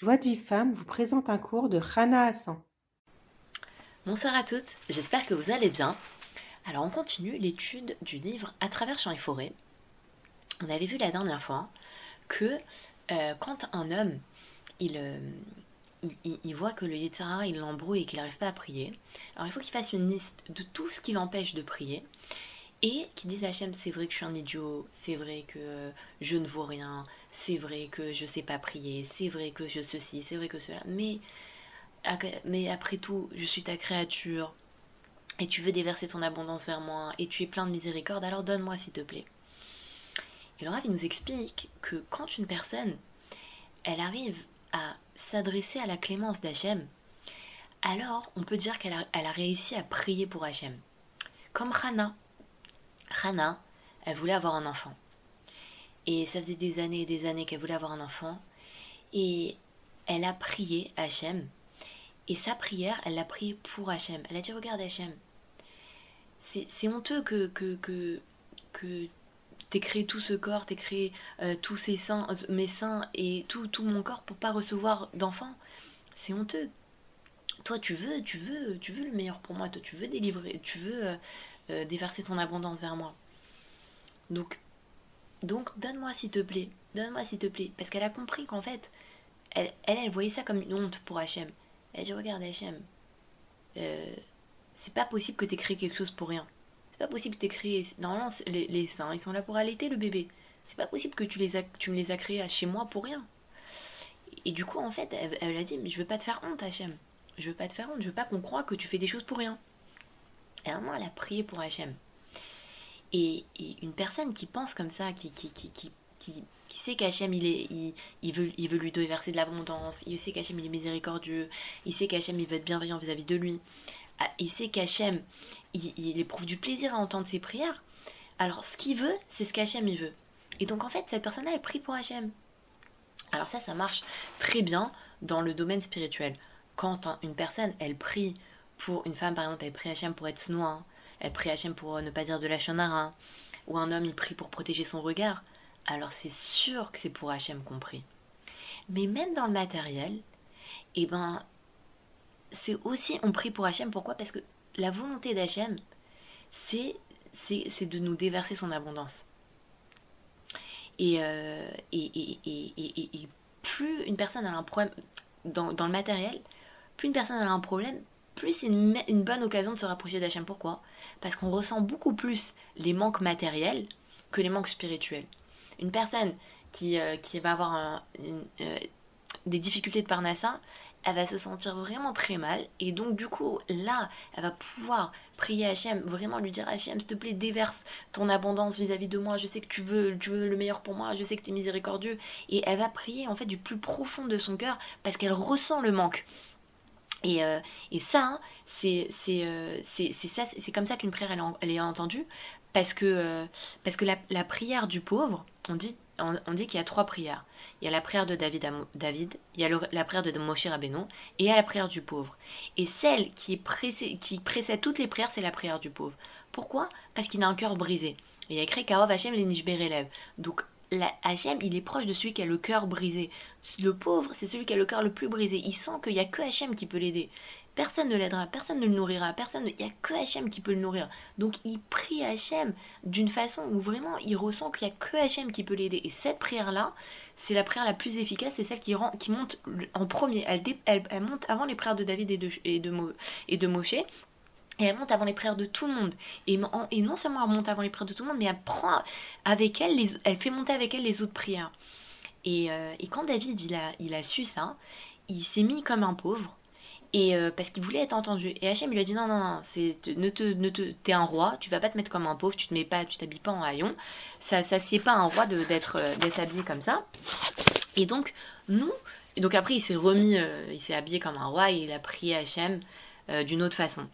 Joie de vie femme vous présente un cours de Rana Hassan. Bonsoir à toutes, j'espère que vous allez bien. Alors on continue l'étude du livre À travers champs et forêts. On avait vu la dernière fois que euh, quand un homme il, euh, voit que le Yetzara il l'embrouille et qu'il n'arrive pas à prier, alors il faut qu'il fasse une liste de tout ce qui l'empêche de prier et qu'il dise à Hachem c'est vrai que je suis un idiot, c'est vrai que je ne vaux rien, c'est vrai que je sais pas prier, c'est vrai que je ceci, c'est vrai que cela, mais, mais après tout, je suis ta créature, et tu veux déverser ton abondance vers moi, et tu es plein de miséricorde, alors donne-moi s'il te plaît. Et le nous explique que quand une personne, elle arrive à s'adresser à la clémence d'Hachem, alors on peut dire qu'elle a, réussi à prier pour Hachem. Comme Hana. Hana, elle voulait avoir un enfant. Et ça faisait des années et des années qu'elle voulait avoir un enfant. Et elle a prié Hachem. Et sa prière, elle l'a prié pour Hachem. Elle a dit Regarde Hachem, c'est honteux que, que, que, que t'aies créé tout ce corps, t'aies créé euh, tous ces seins, euh, mes seins et tout, tout mon corps pour pas recevoir d'enfant. C'est honteux. Toi, tu veux, tu veux, tu veux le meilleur pour moi. Toi, tu veux délivrer, tu veux euh, déverser ton abondance vers moi. Donc, donc, donne-moi s'il te plaît, donne-moi s'il te plaît. Parce qu'elle a compris qu'en fait, elle, elle, voyait ça comme une honte pour Hachem. Elle dit Regarde, Hachem, euh, c'est pas possible que tu aies créé quelque chose pour rien. C'est pas possible que tu aies créé. Normalement, les, les seins, ils sont là pour allaiter le bébé. C'est pas possible que tu, les tu me les as créés chez moi pour rien. Et du coup, en fait, elle, a dit Mais je veux pas te faire honte, Hachem. Je veux pas te faire honte. Je veux pas qu'on croie que tu fais des choses pour rien. Et vraiment, elle a prié pour Hachem. Et, une personne qui pense comme ça, qui, qui, qui, qui, qui, sait qu'Hachem, il, est, il, veut, il veut lui verser de l'abondance, il sait qu'Hachem, il est miséricordieux, il sait qu'Hachem, il veut être bienveillant vis-à-vis de lui, ah, il sait qu'Hachem, il, il, éprouve du plaisir à entendre ses prières, alors ce qu'il veut, c'est ce qu'Hachem, il veut. Et donc, en fait, cette personne-là, elle prie pour Hachem. Alors ça, ça marche très bien dans le domaine spirituel. Quand une personne, elle prie pour une femme, par exemple, elle prie Hachem pour être noire, elle prie Hachem pour euh, ne pas dire de la shonara, ou un homme il prie pour protéger son regard, alors c'est sûr que c'est pour Hachem qu'on prie. Mais même dans le matériel, eh ben, c'est aussi, on prie pour Hachem, pourquoi? Parce que la volonté d'Hachem, c'est, c'est, de nous déverser son abondance. Et, euh, et, et, et, plus une personne a un problème dans, dans, le matériel, plus une personne a un problème, plus c'est une, bonne occasion de se rapprocher d'Hachem. Pourquoi? Parce qu'on ressent beaucoup plus les manques matériels que les manques spirituels. Une personne qui, euh, qui va avoir euh, des difficultés de parnassa, elle va se sentir vraiment très mal. Et donc, du coup, là, elle va pouvoir prier Hachem, vraiment lui dire Hachem, s'il te plaît, déverse ton abondance vis-à-vis de moi. Je sais que tu veux, tu veux le meilleur pour moi. Je sais que tu es miséricordieux. Et elle va prier, en fait, du plus profond de son cœur parce qu'elle ressent le manque. Et, euh, et ça, hein, c'est euh, c'est comme ça qu'une prière elle, est entendue, parce que, euh, parce que la, prière du pauvre, on dit, on, dit qu'il y a trois prières. Il y a la prière de David, David il y a la prière de Moshe Rabbeinu, et il y a la prière du pauvre. Et celle qui, qui précède toutes les prières, c'est la prière du pauvre. Pourquoi? Parce qu'il a un cœur brisé. il y a écrit Karov Hashem Lenishber Donc Hachem, il est proche de celui qui a le cœur brisé. Le pauvre, c'est celui qui a le cœur le plus brisé. Il sent qu'il n'y a que Hachem qui peut l'aider. Personne ne l'aidera, personne ne le nourrira, personne il n'y a que Hachem qui peut le nourrir. Donc il prie Hachem d'une façon où vraiment il ressent qu'il n'y a que Hachem qui peut l'aider. Et cette prière-là, c'est la prière la plus efficace, c'est celle qui, qui monte en premier. Elle, monte avant les prières de David et de, et et de Moshe. Et elle monte avant les prières de tout le monde. Et, non seulement elle monte avant les prières de tout le monde, mais elle prend avec elle, elle fait monter avec elle les autres prières. Et, euh, quand David il a, su ça, il s'est mis comme un pauvre. Et euh, parce qu'il voulait être entendu. Et Hachem lui a dit non non non, c'est ne te ne te t'es un roi, tu vas pas te mettre comme un pauvre, tu te mets pas, tu t'habilles pas en haillon. Ça ça sied pas un roi d'être euh, d'être habillé comme ça. Et donc nous, et donc après il s'est remis, il s'est habillé comme un roi et il a prié Hachem d'une autre façon.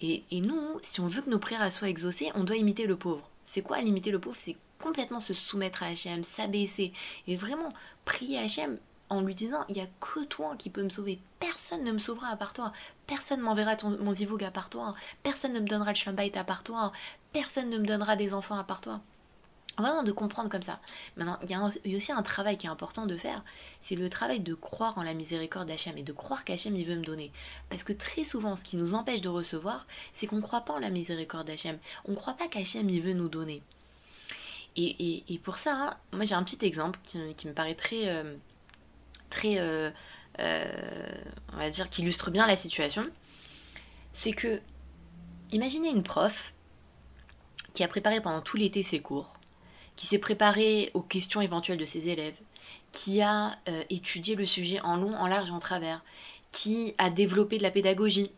Et, nous, si on veut que nos prières soient exaucées, on doit imiter le pauvre. C'est quoi imiter le pauvre? C'est complètement se soumettre à Hachem, s'abaisser et vraiment prier Hachem en lui disant il n'y a que toi qui peux me sauver. Personne ne me sauvera à part toi. Personne m'enverra mon zivug à part toi. Personne ne me donnera le shambait à part toi. Personne ne me donnera des enfants à part toi. Vraiment de comprendre comme ça. Maintenant, il y, a aussi un travail qui est important de faire, c'est le travail de croire en la miséricorde d'Hachem et de croire qu'Hachem il veut me donner. Parce que très souvent, ce qui nous empêche de recevoir, c'est qu'on ne croit pas en la miséricorde d'Hachem. On ne croit pas qu'Hachem il veut nous donner. Et, pour ça, moi j'ai un petit exemple qui, me paraît très, euh, très, euh, euh, on va dire, qui illustre bien la situation. C'est que, imaginez une prof qui a préparé pendant tout l'été ses cours qui s'est préparé aux questions éventuelles de ses élèves, qui a euh, étudié le sujet en long, en large en travers, qui a développé de la pédagogie.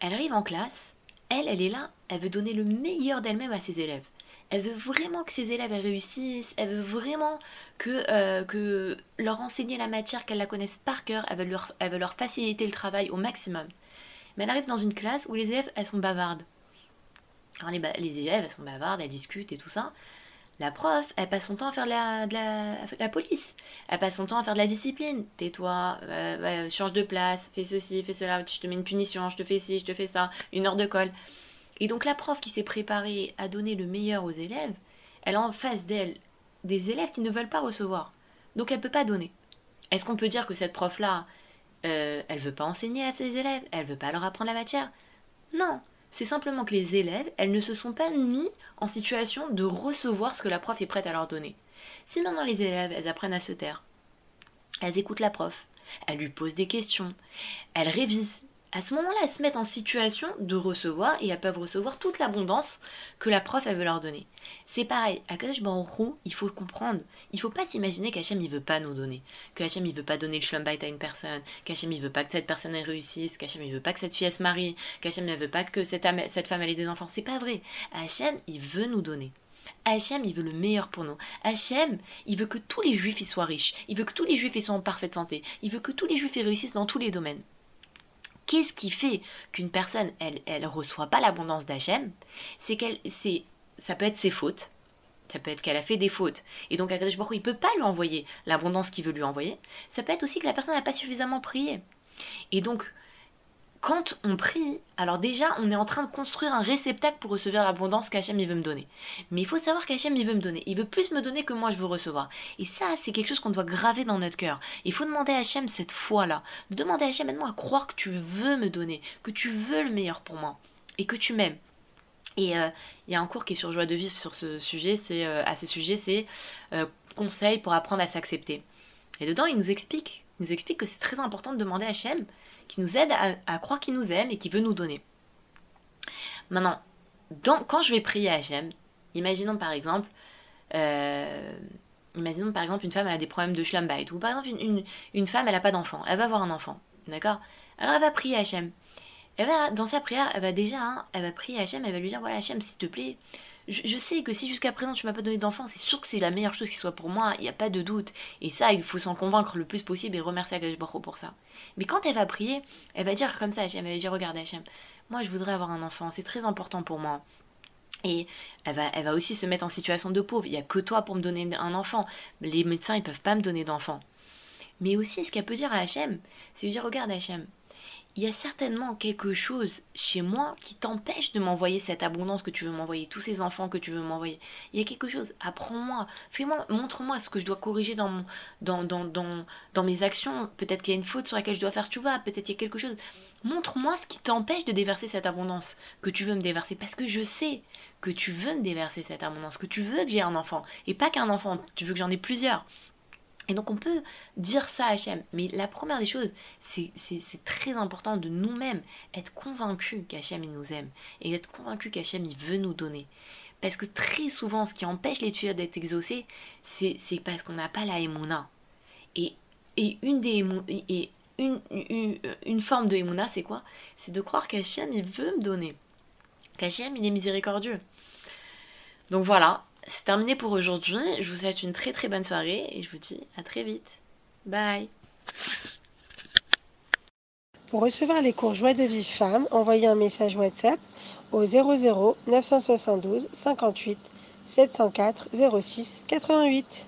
Elle arrive en classe, elle, elle est là, elle veut donner le meilleur d'elle-même à ses élèves. Elle veut vraiment que ses élèves réussissent, elle veut vraiment que, euh, que leur enseigner la matière, qu'elles la connaissent par cœur, elle veut, leur, elle veut leur faciliter le travail au maximum. Mais elle arrive dans une classe où les élèves, elles sont bavardes. Alors les, les élèves, elles sont bavardes, elles discutent et tout ça. La prof, elle passe son temps à faire de la, police. Elle passe son temps à faire de la discipline. Tais-toi, euh, change de place, fais ceci, fais cela, je te mets une punition, je te fais ci, je te fais ça, une heure de colle. Et donc la prof qui s'est préparée à donner le meilleur aux élèves, elle a en face d'elle des élèves qui ne veulent pas recevoir. Donc elle ne peut pas donner. Est-ce qu'on peut dire que cette prof-là, euh, elle veut pas enseigner à ses élèves, elle veut pas leur apprendre la matière? Non, c'est simplement que les élèves, elles ne se sont pas mis en situation de recevoir ce que la prof est prête à leur donner. Si maintenant les élèves, elles apprennent à se taire, elles écoutent la prof, elles lui posent des questions, elles révisent, à ce moment-là, elles se mettent en situation de recevoir et elles peuvent recevoir toute l'abondance que la prof elle veut leur donner. C'est pareil, à Kadosh Baruch il faut comprendre. Il faut pas s'imaginer qu'Hachem il veut pas nous donner, que Hachem il veut pas donner le shlambait à une personne, qu'Hachem il veut pas que cette personne réussisse, qu'Hachem il veut pas que cette fille se marie, qu'Hachem ne veut pas que cette, cette femme ait des enfants. C'est pas vrai. Hachem il veut nous donner. Hachem, il veut le meilleur pour nous. Hachem, il veut que tous les juifs y soient riches. Il veut que tous les juifs y soient en parfaite santé. Il veut que tous les juifs y réussissent dans tous les domaines. Qu'est-ce qui fait qu'une personne, elle, elle reçoit pas l'abondance d'Hachem? C'est qu'elle, c'est, ça peut être ses fautes. Ça peut être qu'elle a fait des fautes. Et donc, Akadosh Baruch il peut pas lui envoyer l'abondance qu'il veut lui envoyer. Ça peut être aussi que la personne n'a pas suffisamment prié. Et donc, quand on prie, alors déjà, on est en train de construire un réceptacle pour recevoir l'abondance qu'Hachem il veut me donner. Mais il faut savoir qu'Hachem il veut me donner. Il veut plus me donner que moi je veux recevoir. Et ça, c'est quelque chose qu'on doit graver dans notre cœur. Il faut demander à Hachem cette foi-là. Demander à Hachem maintenant à croire que tu veux me donner, que tu veux le meilleur pour moi et que tu m'aimes. Et euh, il y a un cours qui est sur Joie de vivre sur ce sujet, c'est euh, à ce sujet, c'est euh, conseil pour apprendre à s'accepter. Et dedans, il nous explique, il nous explique que c'est très important de demander à Hachem qui nous aide à, croire qu'il nous aime et qui veut nous donner. Maintenant, quand je vais prier à Hachem, imaginons par exemple, euh, imaginons par exemple une femme elle a des problèmes de schlambait, ou par exemple une, femme elle n'a pas d'enfant, elle va avoir un enfant, d'accord? Alors elle va prier à Hachem. Elle va, dans sa prière, elle va déjà, hein, elle va prier à Hachem, elle va lui dire voilà Hachem, s'il te plaît, je, sais que si jusqu'à présent tu m'as pas donné d'enfant, c'est sûr que c'est la meilleure chose qui soit pour moi, il n'y a pas de doute. Et ça, il faut s'en convaincre le plus possible et remercier Akash pour ça. Mais quand elle va prier, elle va dire comme ça à Hachem, elle va dire regarde Hachem, moi je voudrais avoir un enfant, c'est très important pour moi. Et elle va, aussi se mettre en situation de pauvre. Il n'y a que toi pour me donner un enfant. Les médecins, ils peuvent pas me donner d'enfant. Mais aussi, ce qu'elle peut dire à Hachem, c'est lui dire Regarde Hachem, il y a certainement quelque chose chez moi qui t'empêche de m'envoyer cette abondance que tu veux m'envoyer, tous ces enfants que tu veux m'envoyer. Il y a quelque chose, apprends-moi, fais-moi, montre-moi ce que je dois corriger dans, mes actions. Peut-être qu'il y a une faute sur laquelle je dois faire, tu vois, peut-être il y a quelque chose. Montre-moi ce qui t'empêche de déverser cette abondance que tu veux me déverser, parce que je sais que tu veux me déverser cette abondance, que tu veux que j'ai un enfant, et pas qu'un enfant, tu veux que j'en ai plusieurs. Et donc on peut dire ça à Hachem. Mais la première des choses, c'est très important de nous-mêmes être convaincus qu'Hachem il nous aime. Et d'être convaincus qu'Hachem il veut nous donner. Parce que très souvent, ce qui empêche les tuyaux d'être exaucés, c'est parce qu'on n'a pas la émouna. Et, une, forme de émouna, c'est quoi? C'est de croire qu'Hachem il veut me donner. Qu'Hachem il est miséricordieux. Donc voilà, c'est terminé pour aujourd'hui. Je vous souhaite une très très bonne soirée et je vous dis à très vite. Bye Pour recevoir les cours Joie de vie femme, envoyez un message WhatsApp au 00 972 58 704 06 88.